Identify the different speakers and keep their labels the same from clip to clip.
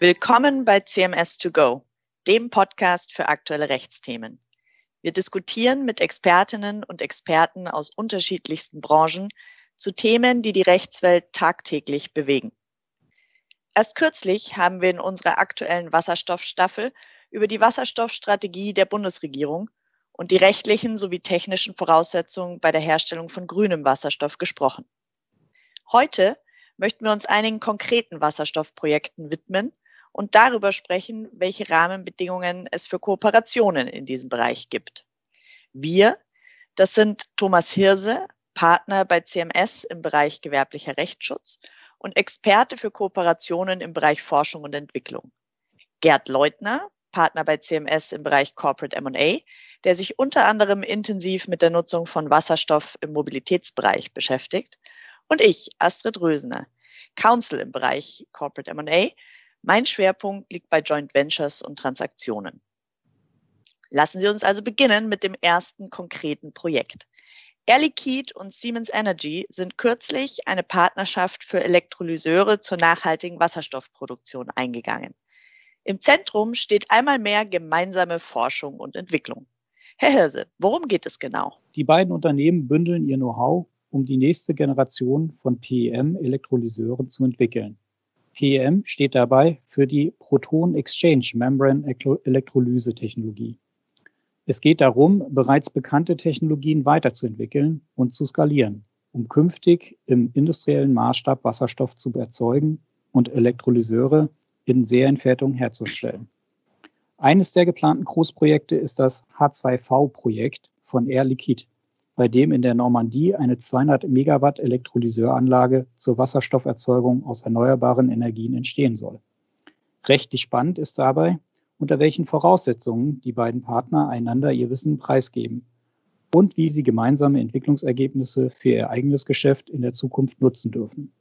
Speaker 1: Willkommen bei CMS2Go, dem Podcast für aktuelle Rechtsthemen. Wir diskutieren mit Expertinnen und Experten aus unterschiedlichsten Branchen zu Themen, die die Rechtswelt tagtäglich bewegen. Erst kürzlich haben wir in unserer aktuellen Wasserstoffstaffel über die Wasserstoffstrategie der Bundesregierung und die rechtlichen sowie technischen Voraussetzungen bei der Herstellung von grünem Wasserstoff gesprochen. Heute möchten wir uns einigen konkreten Wasserstoffprojekten widmen und darüber sprechen, welche Rahmenbedingungen es für Kooperationen in diesem Bereich gibt. Wir, das sind Thomas Hirse, Partner bei CMS im Bereich gewerblicher Rechtsschutz und Experte für Kooperationen im Bereich Forschung und Entwicklung. Gerd Leutner, Partner bei CMS im Bereich Corporate M&A, der sich unter anderem intensiv mit der Nutzung von Wasserstoff im Mobilitätsbereich beschäftigt. Und ich, Astrid Rösener, Counsel im Bereich Corporate M&A, mein Schwerpunkt liegt bei Joint Ventures und Transaktionen. Lassen Sie uns also beginnen mit dem ersten konkreten Projekt. Air Liquide und Siemens Energy sind kürzlich eine Partnerschaft für Elektrolyseure zur nachhaltigen Wasserstoffproduktion eingegangen. Im Zentrum steht einmal mehr gemeinsame Forschung und Entwicklung. Herr Hirse, worum geht es genau?
Speaker 2: Die beiden Unternehmen bündeln ihr Know-how, um die nächste Generation von PEM-Elektrolyseuren zu entwickeln. PEM steht dabei für die Proton Exchange Membrane Elektrolyse Technologie. Es geht darum, bereits bekannte Technologien weiterzuentwickeln und zu skalieren, um künftig im industriellen Maßstab Wasserstoff zu erzeugen und Elektrolyseure in Serienfertigung herzustellen. Eines der geplanten Großprojekte ist das H2V-Projekt von Air Liquide bei dem in der Normandie eine 200 Megawatt Elektrolyseuranlage zur Wasserstofferzeugung aus erneuerbaren Energien entstehen soll. Rechtlich spannend ist dabei, unter welchen Voraussetzungen die beiden Partner einander ihr Wissen preisgeben und wie sie gemeinsame Entwicklungsergebnisse für ihr eigenes Geschäft in der Zukunft nutzen dürfen.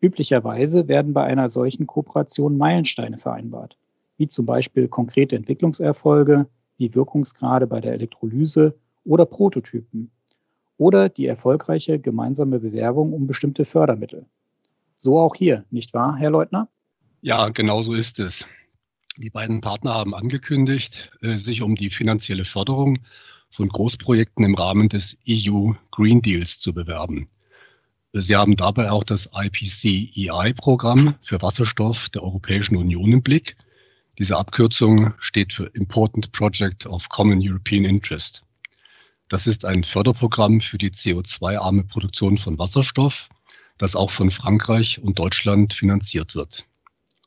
Speaker 2: Üblicherweise werden bei einer solchen Kooperation Meilensteine vereinbart, wie zum Beispiel konkrete Entwicklungserfolge, wie Wirkungsgrade bei der Elektrolyse oder Prototypen oder die erfolgreiche gemeinsame Bewerbung um bestimmte Fördermittel. So auch hier, nicht wahr, Herr Leutner?
Speaker 3: Ja, genau so ist es. Die beiden Partner haben angekündigt, äh, sich um die finanzielle Förderung von Großprojekten im Rahmen des EU Green Deals zu bewerben. Sie haben dabei auch das IPCEI-Programm für Wasserstoff der Europäischen Union im Blick. Diese Abkürzung steht für Important Project of Common European Interest. Das ist ein Förderprogramm für die CO2-arme Produktion von Wasserstoff, das auch von Frankreich und Deutschland finanziert wird.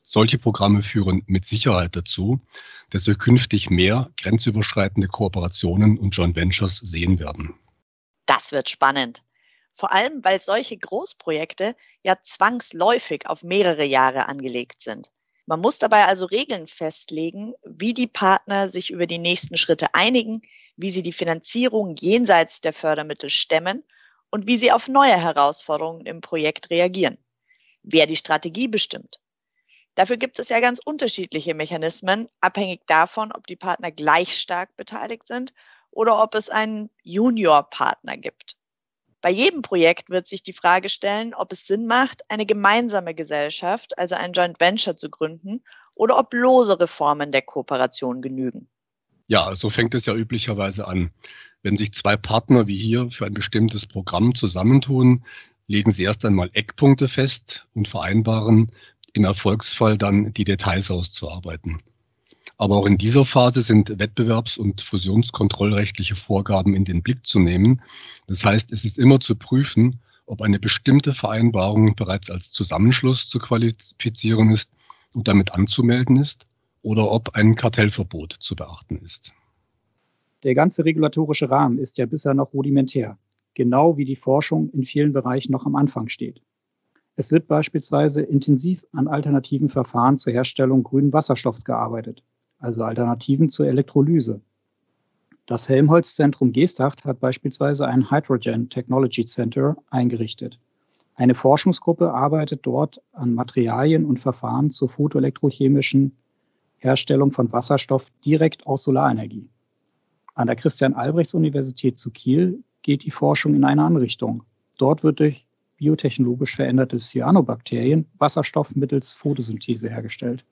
Speaker 3: Solche Programme führen mit Sicherheit dazu, dass wir künftig mehr grenzüberschreitende Kooperationen und Joint Ventures sehen werden.
Speaker 1: Das wird spannend. Vor allem, weil solche Großprojekte ja zwangsläufig auf mehrere Jahre angelegt sind. Man muss dabei also Regeln festlegen, wie die Partner sich über die nächsten Schritte einigen, wie sie die Finanzierung jenseits der Fördermittel stemmen und wie sie auf neue Herausforderungen im Projekt reagieren. Wer die Strategie bestimmt. Dafür gibt es ja ganz unterschiedliche Mechanismen, abhängig davon, ob die Partner gleich stark beteiligt sind oder ob es einen Junior-Partner gibt. Bei jedem Projekt wird sich die Frage stellen, ob es Sinn macht, eine gemeinsame Gesellschaft, also ein Joint Venture zu gründen oder ob losere Formen der Kooperation genügen.
Speaker 3: Ja, so fängt es ja üblicherweise an. Wenn sich zwei Partner wie hier für ein bestimmtes Programm zusammentun, legen sie erst einmal Eckpunkte fest und vereinbaren, im Erfolgsfall dann die Details auszuarbeiten. Aber auch in dieser Phase sind wettbewerbs- und fusionskontrollrechtliche Vorgaben in den Blick zu nehmen. Das heißt, es ist immer zu prüfen, ob eine bestimmte Vereinbarung bereits als Zusammenschluss zu qualifizieren ist und damit anzumelden ist oder ob ein Kartellverbot zu beachten ist.
Speaker 2: Der ganze regulatorische Rahmen ist ja bisher noch rudimentär, genau wie die Forschung in vielen Bereichen noch am Anfang steht. Es wird beispielsweise intensiv an alternativen Verfahren zur Herstellung grünen Wasserstoffs gearbeitet also Alternativen zur Elektrolyse. Das Helmholtz-Zentrum Geesthacht hat beispielsweise ein Hydrogen Technology Center eingerichtet. Eine Forschungsgruppe arbeitet dort an Materialien und Verfahren zur photoelektrochemischen Herstellung von Wasserstoff direkt aus Solarenergie. An der Christian-Albrechts-Universität zu Kiel geht die Forschung in eine andere Richtung. Dort wird durch biotechnologisch veränderte Cyanobakterien Wasserstoff mittels Photosynthese hergestellt.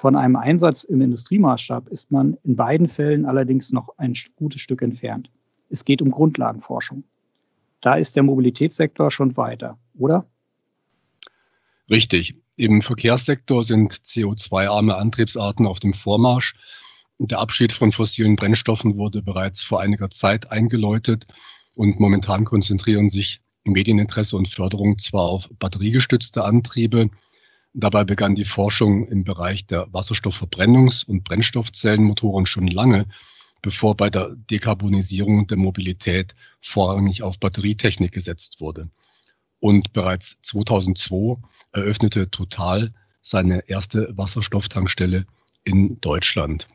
Speaker 2: Von einem Einsatz im Industriemaßstab ist man in beiden Fällen allerdings noch ein gutes Stück entfernt. Es geht um Grundlagenforschung. Da ist der Mobilitätssektor schon weiter, oder?
Speaker 3: Richtig. Im Verkehrssektor sind CO2-arme Antriebsarten auf dem Vormarsch. Der Abschied von fossilen Brennstoffen wurde bereits vor einiger Zeit eingeläutet und momentan konzentrieren sich Medieninteresse und Förderung zwar auf batteriegestützte Antriebe, dabei begann die Forschung im Bereich der Wasserstoffverbrennungs- und Brennstoffzellenmotoren schon lange, bevor bei der Dekarbonisierung der Mobilität vorrangig auf Batterietechnik gesetzt wurde. Und bereits 2002 eröffnete Total seine erste Wasserstofftankstelle in Deutschland.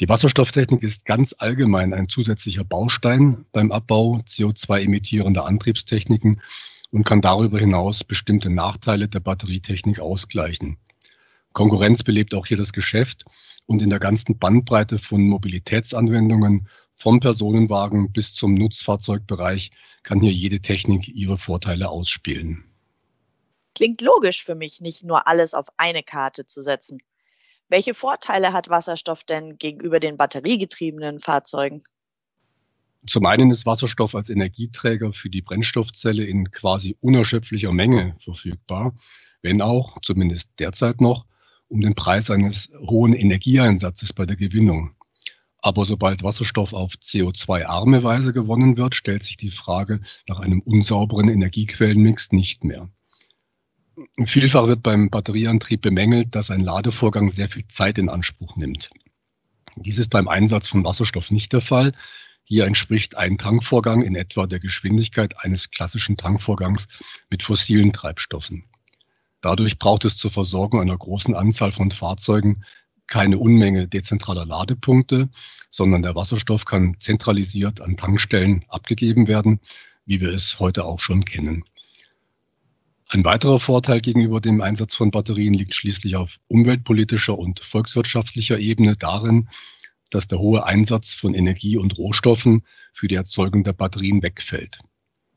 Speaker 3: Die Wasserstofftechnik ist ganz allgemein ein zusätzlicher Baustein beim Abbau CO2-emittierender Antriebstechniken und kann darüber hinaus bestimmte Nachteile der Batterietechnik ausgleichen. Konkurrenz belebt auch hier das Geschäft und in der ganzen Bandbreite von Mobilitätsanwendungen vom Personenwagen bis zum Nutzfahrzeugbereich kann hier jede Technik ihre Vorteile ausspielen.
Speaker 1: Klingt logisch für mich, nicht nur alles auf eine Karte zu setzen. Welche Vorteile hat Wasserstoff denn gegenüber den batteriegetriebenen Fahrzeugen?
Speaker 3: Zum einen ist Wasserstoff als Energieträger für die Brennstoffzelle in quasi unerschöpflicher Menge verfügbar, wenn auch, zumindest derzeit noch, um den Preis eines hohen Energieeinsatzes bei der Gewinnung. Aber sobald Wasserstoff auf CO2-arme Weise gewonnen wird, stellt sich die Frage nach einem unsauberen Energiequellenmix nicht mehr. Vielfach wird beim Batterieantrieb bemängelt, dass ein Ladevorgang sehr viel Zeit in Anspruch nimmt. Dies ist beim Einsatz von Wasserstoff nicht der Fall. Hier entspricht ein Tankvorgang in etwa der Geschwindigkeit eines klassischen Tankvorgangs mit fossilen Treibstoffen. Dadurch braucht es zur Versorgung einer großen Anzahl von Fahrzeugen keine Unmenge dezentraler Ladepunkte, sondern der Wasserstoff kann zentralisiert an Tankstellen abgegeben werden, wie wir es heute auch schon kennen. Ein weiterer Vorteil gegenüber dem Einsatz von Batterien liegt schließlich auf umweltpolitischer und volkswirtschaftlicher Ebene darin, dass der hohe Einsatz von Energie und Rohstoffen für die Erzeugung der Batterien wegfällt.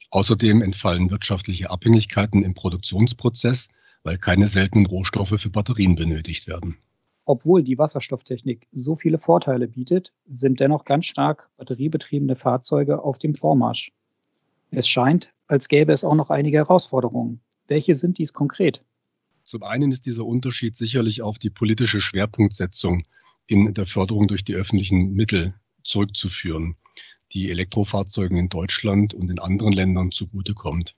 Speaker 3: Außerdem entfallen wirtschaftliche Abhängigkeiten im Produktionsprozess, weil keine seltenen Rohstoffe für Batterien benötigt werden.
Speaker 2: Obwohl die Wasserstofftechnik so viele Vorteile bietet, sind dennoch ganz stark batteriebetriebene Fahrzeuge auf dem Vormarsch. Es scheint, als gäbe es auch noch einige Herausforderungen. Welche sind dies konkret?
Speaker 3: Zum einen ist dieser Unterschied sicherlich auf die politische Schwerpunktsetzung in der Förderung durch die öffentlichen Mittel zurückzuführen, die Elektrofahrzeugen in Deutschland und in anderen Ländern zugutekommt.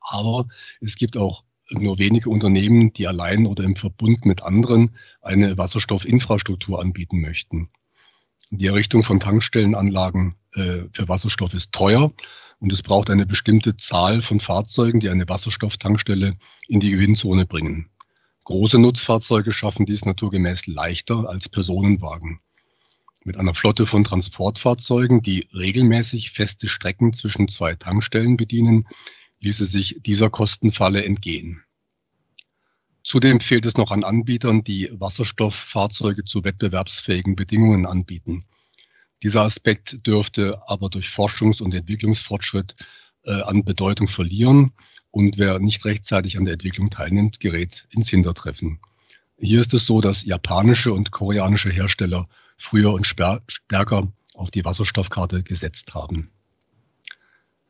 Speaker 3: Aber es gibt auch nur wenige Unternehmen, die allein oder im Verbund mit anderen eine Wasserstoffinfrastruktur anbieten möchten. Die Errichtung von Tankstellenanlagen äh, für Wasserstoff ist teuer und es braucht eine bestimmte Zahl von Fahrzeugen, die eine Wasserstofftankstelle in die Gewinnzone bringen. Große Nutzfahrzeuge schaffen dies naturgemäß leichter als Personenwagen. Mit einer Flotte von Transportfahrzeugen, die regelmäßig feste Strecken zwischen zwei Tankstellen bedienen, ließe sich dieser Kostenfalle entgehen. Zudem fehlt es noch an Anbietern, die Wasserstofffahrzeuge zu wettbewerbsfähigen Bedingungen anbieten. Dieser Aspekt dürfte aber durch Forschungs- und Entwicklungsfortschritt äh, an Bedeutung verlieren und wer nicht rechtzeitig an der Entwicklung teilnimmt, gerät ins Hintertreffen. Hier ist es so, dass japanische und koreanische Hersteller früher und stärker auf die Wasserstoffkarte gesetzt haben.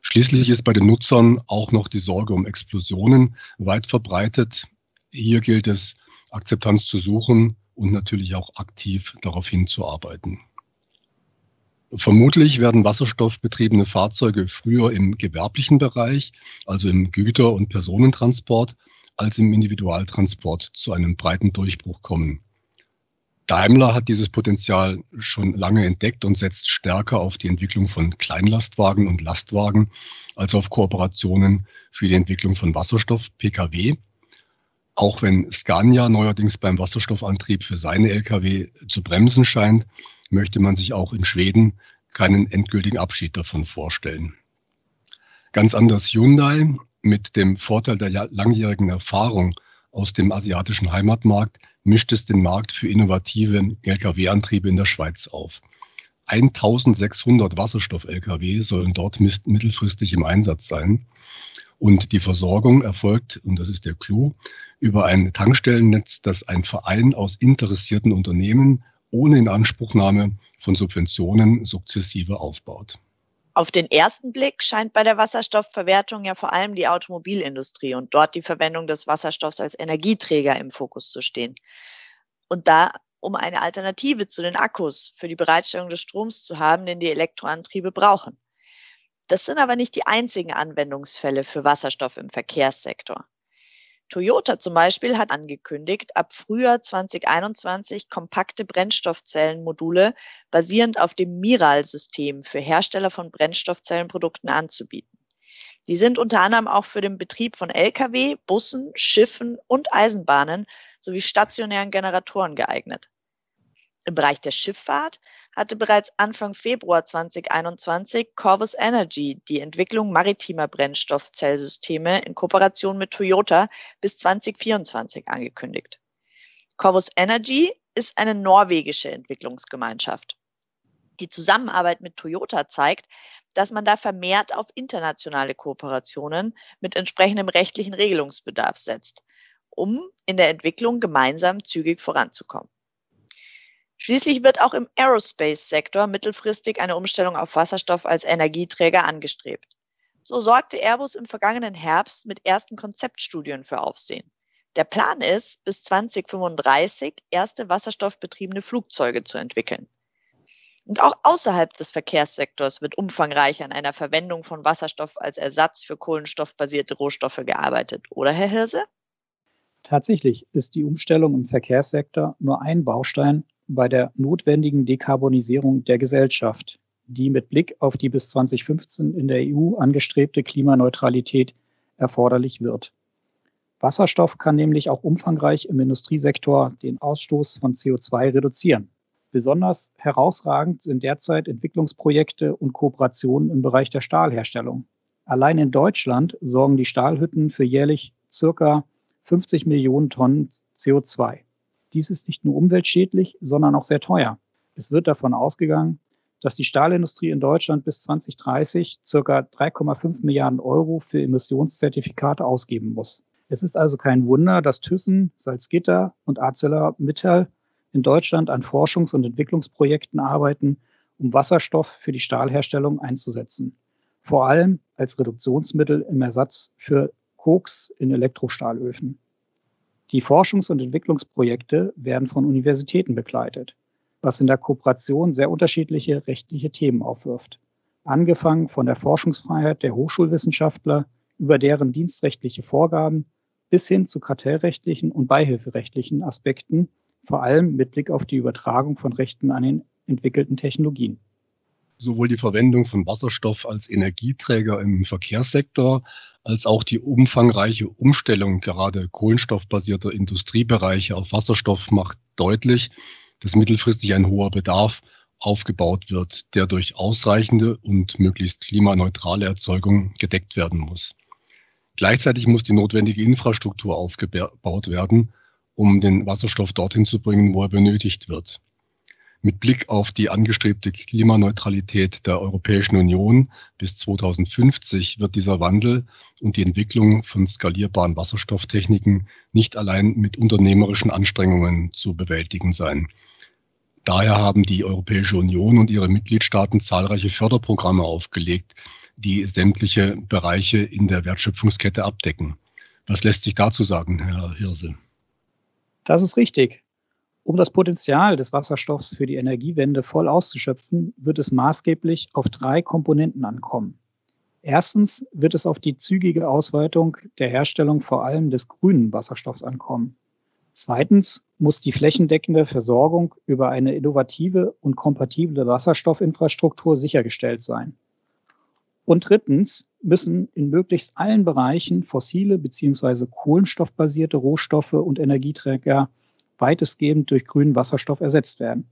Speaker 3: Schließlich ist bei den Nutzern auch noch die Sorge um Explosionen weit verbreitet. Hier gilt es, Akzeptanz zu suchen und natürlich auch aktiv darauf hinzuarbeiten. Vermutlich werden wasserstoffbetriebene Fahrzeuge früher im gewerblichen Bereich, also im Güter- und Personentransport, als im Individualtransport zu einem breiten Durchbruch kommen. Daimler hat dieses Potenzial schon lange entdeckt und setzt stärker auf die Entwicklung von Kleinlastwagen und Lastwagen als auf Kooperationen für die Entwicklung von Wasserstoff, Pkw. Auch wenn Scania neuerdings beim Wasserstoffantrieb für seine Lkw zu bremsen scheint, möchte man sich auch in Schweden keinen endgültigen Abschied davon vorstellen. Ganz anders Hyundai mit dem Vorteil der langjährigen Erfahrung aus dem asiatischen Heimatmarkt mischt es den Markt für innovative Lkw-Antriebe in der Schweiz auf. 1600 Wasserstoff-Lkw sollen dort mittelfristig im Einsatz sein. Und die Versorgung erfolgt, und das ist der Clou, über ein Tankstellennetz, das ein Verein aus interessierten Unternehmen ohne Inanspruchnahme von Subventionen sukzessive aufbaut.
Speaker 1: Auf den ersten Blick scheint bei der Wasserstoffverwertung ja vor allem die Automobilindustrie und dort die Verwendung des Wasserstoffs als Energieträger im Fokus zu stehen. Und da, um eine Alternative zu den Akkus für die Bereitstellung des Stroms zu haben, den die Elektroantriebe brauchen. Das sind aber nicht die einzigen Anwendungsfälle für Wasserstoff im Verkehrssektor. Toyota zum Beispiel hat angekündigt, ab Frühjahr 2021 kompakte Brennstoffzellenmodule basierend auf dem Miral-System für Hersteller von Brennstoffzellenprodukten anzubieten. Die sind unter anderem auch für den Betrieb von Lkw, Bussen, Schiffen und Eisenbahnen sowie stationären Generatoren geeignet. Im Bereich der Schifffahrt hatte bereits Anfang Februar 2021 Corvus Energy die Entwicklung maritimer Brennstoffzellsysteme in Kooperation mit Toyota bis 2024 angekündigt. Corvus Energy ist eine norwegische Entwicklungsgemeinschaft. Die Zusammenarbeit mit Toyota zeigt, dass man da vermehrt auf internationale Kooperationen mit entsprechendem rechtlichen Regelungsbedarf setzt, um in der Entwicklung gemeinsam zügig voranzukommen. Schließlich wird auch im Aerospace-Sektor mittelfristig eine Umstellung auf Wasserstoff als Energieträger angestrebt. So sorgte Airbus im vergangenen Herbst mit ersten Konzeptstudien für Aufsehen. Der Plan ist, bis 2035 erste wasserstoffbetriebene Flugzeuge zu entwickeln. Und auch außerhalb des Verkehrssektors wird umfangreich an einer Verwendung von Wasserstoff als Ersatz für kohlenstoffbasierte Rohstoffe gearbeitet, oder Herr Hirse?
Speaker 2: Tatsächlich ist die Umstellung im Verkehrssektor nur ein Baustein bei der notwendigen Dekarbonisierung der Gesellschaft, die mit Blick auf die bis 2015 in der EU angestrebte Klimaneutralität erforderlich wird. Wasserstoff kann nämlich auch umfangreich im Industriesektor den Ausstoß von CO2 reduzieren. Besonders herausragend sind derzeit Entwicklungsprojekte und Kooperationen im Bereich der Stahlherstellung. Allein in Deutschland sorgen die Stahlhütten für jährlich circa 50 Millionen Tonnen CO2. Dies ist nicht nur umweltschädlich, sondern auch sehr teuer. Es wird davon ausgegangen, dass die Stahlindustrie in Deutschland bis 2030 circa 3,5 Milliarden Euro für Emissionszertifikate ausgeben muss. Es ist also kein Wunder, dass Thyssen, Salzgitter und ArcelorMittal in Deutschland an Forschungs- und Entwicklungsprojekten arbeiten, um Wasserstoff für die Stahlherstellung einzusetzen. Vor allem als Reduktionsmittel im Ersatz für Koks in Elektrostahlöfen. Die Forschungs- und Entwicklungsprojekte werden von Universitäten begleitet, was in der Kooperation sehr unterschiedliche rechtliche Themen aufwirft. Angefangen von der Forschungsfreiheit der Hochschulwissenschaftler über deren dienstrechtliche Vorgaben bis hin zu kartellrechtlichen und beihilferechtlichen Aspekten, vor allem mit Blick auf die Übertragung von Rechten an den entwickelten Technologien
Speaker 3: sowohl die Verwendung von Wasserstoff als Energieträger im Verkehrssektor als auch die umfangreiche Umstellung gerade kohlenstoffbasierter Industriebereiche auf Wasserstoff macht deutlich, dass mittelfristig ein hoher Bedarf aufgebaut wird, der durch ausreichende und möglichst klimaneutrale Erzeugung gedeckt werden muss. Gleichzeitig muss die notwendige Infrastruktur aufgebaut werden, um den Wasserstoff dorthin zu bringen, wo er benötigt wird. Mit Blick auf die angestrebte Klimaneutralität der Europäischen Union bis 2050 wird dieser Wandel und die Entwicklung von skalierbaren Wasserstofftechniken nicht allein mit unternehmerischen Anstrengungen zu bewältigen sein. Daher haben die Europäische Union und ihre Mitgliedstaaten zahlreiche Förderprogramme aufgelegt, die sämtliche Bereiche in der Wertschöpfungskette abdecken. Was lässt sich dazu sagen, Herr Hirse?
Speaker 2: Das ist richtig. Um das Potenzial des Wasserstoffs für die Energiewende voll auszuschöpfen, wird es maßgeblich auf drei Komponenten ankommen. Erstens wird es auf die zügige Ausweitung der Herstellung vor allem des grünen Wasserstoffs ankommen. Zweitens muss die flächendeckende Versorgung über eine innovative und kompatible Wasserstoffinfrastruktur sichergestellt sein. Und drittens müssen in möglichst allen Bereichen fossile bzw. kohlenstoffbasierte Rohstoffe und Energieträger weitestgehend durch grünen Wasserstoff ersetzt werden.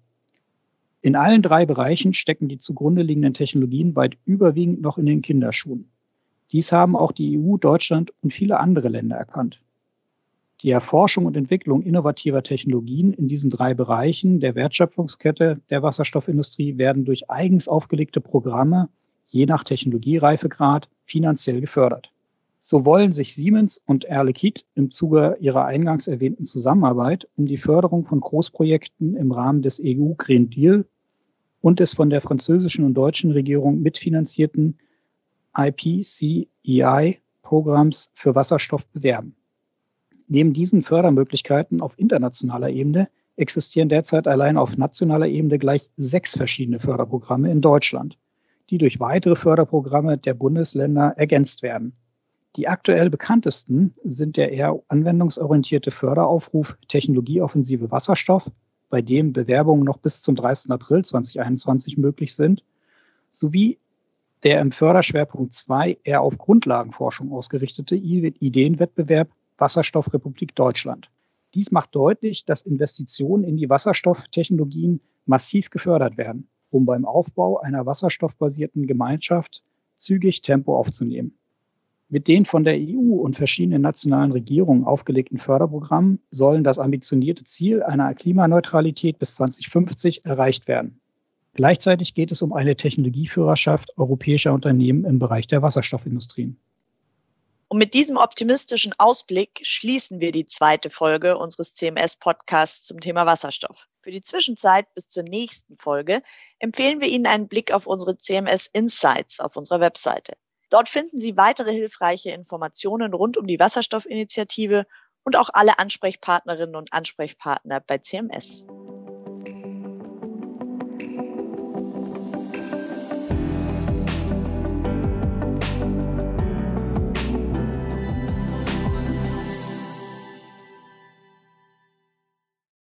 Speaker 2: In allen drei Bereichen stecken die zugrunde liegenden Technologien weit überwiegend noch in den Kinderschuhen. Dies haben auch die EU, Deutschland und viele andere Länder erkannt. Die Erforschung und Entwicklung innovativer Technologien in diesen drei Bereichen der Wertschöpfungskette der Wasserstoffindustrie werden durch eigens aufgelegte Programme je nach Technologiereifegrad finanziell gefördert. So wollen sich Siemens und Air Liquide im Zuge ihrer eingangs erwähnten Zusammenarbeit um die Förderung von Großprojekten im Rahmen des EU Green Deal und des von der französischen und deutschen Regierung mitfinanzierten IPCEI-Programms für Wasserstoff bewerben. Neben diesen Fördermöglichkeiten auf internationaler Ebene existieren derzeit allein auf nationaler Ebene gleich sechs verschiedene Förderprogramme in Deutschland, die durch weitere Förderprogramme der Bundesländer ergänzt werden. Die aktuell bekanntesten sind der eher anwendungsorientierte Förderaufruf Technologieoffensive Wasserstoff, bei dem Bewerbungen noch bis zum 30. April 2021 möglich sind, sowie der im Förderschwerpunkt 2 eher auf Grundlagenforschung ausgerichtete Ideenwettbewerb Wasserstoffrepublik Deutschland. Dies macht deutlich, dass Investitionen in die Wasserstofftechnologien massiv gefördert werden, um beim Aufbau einer wasserstoffbasierten Gemeinschaft zügig Tempo aufzunehmen. Mit den von der EU und verschiedenen nationalen Regierungen aufgelegten Förderprogrammen sollen das ambitionierte Ziel einer Klimaneutralität bis 2050 erreicht werden. Gleichzeitig geht es um eine Technologieführerschaft europäischer Unternehmen im Bereich der Wasserstoffindustrien.
Speaker 1: Und mit diesem optimistischen Ausblick schließen wir die zweite Folge unseres CMS-Podcasts zum Thema Wasserstoff. Für die Zwischenzeit bis zur nächsten Folge empfehlen wir Ihnen einen Blick auf unsere CMS Insights auf unserer Webseite. Dort finden Sie weitere hilfreiche Informationen rund um die Wasserstoffinitiative und auch alle Ansprechpartnerinnen und Ansprechpartner bei CMS.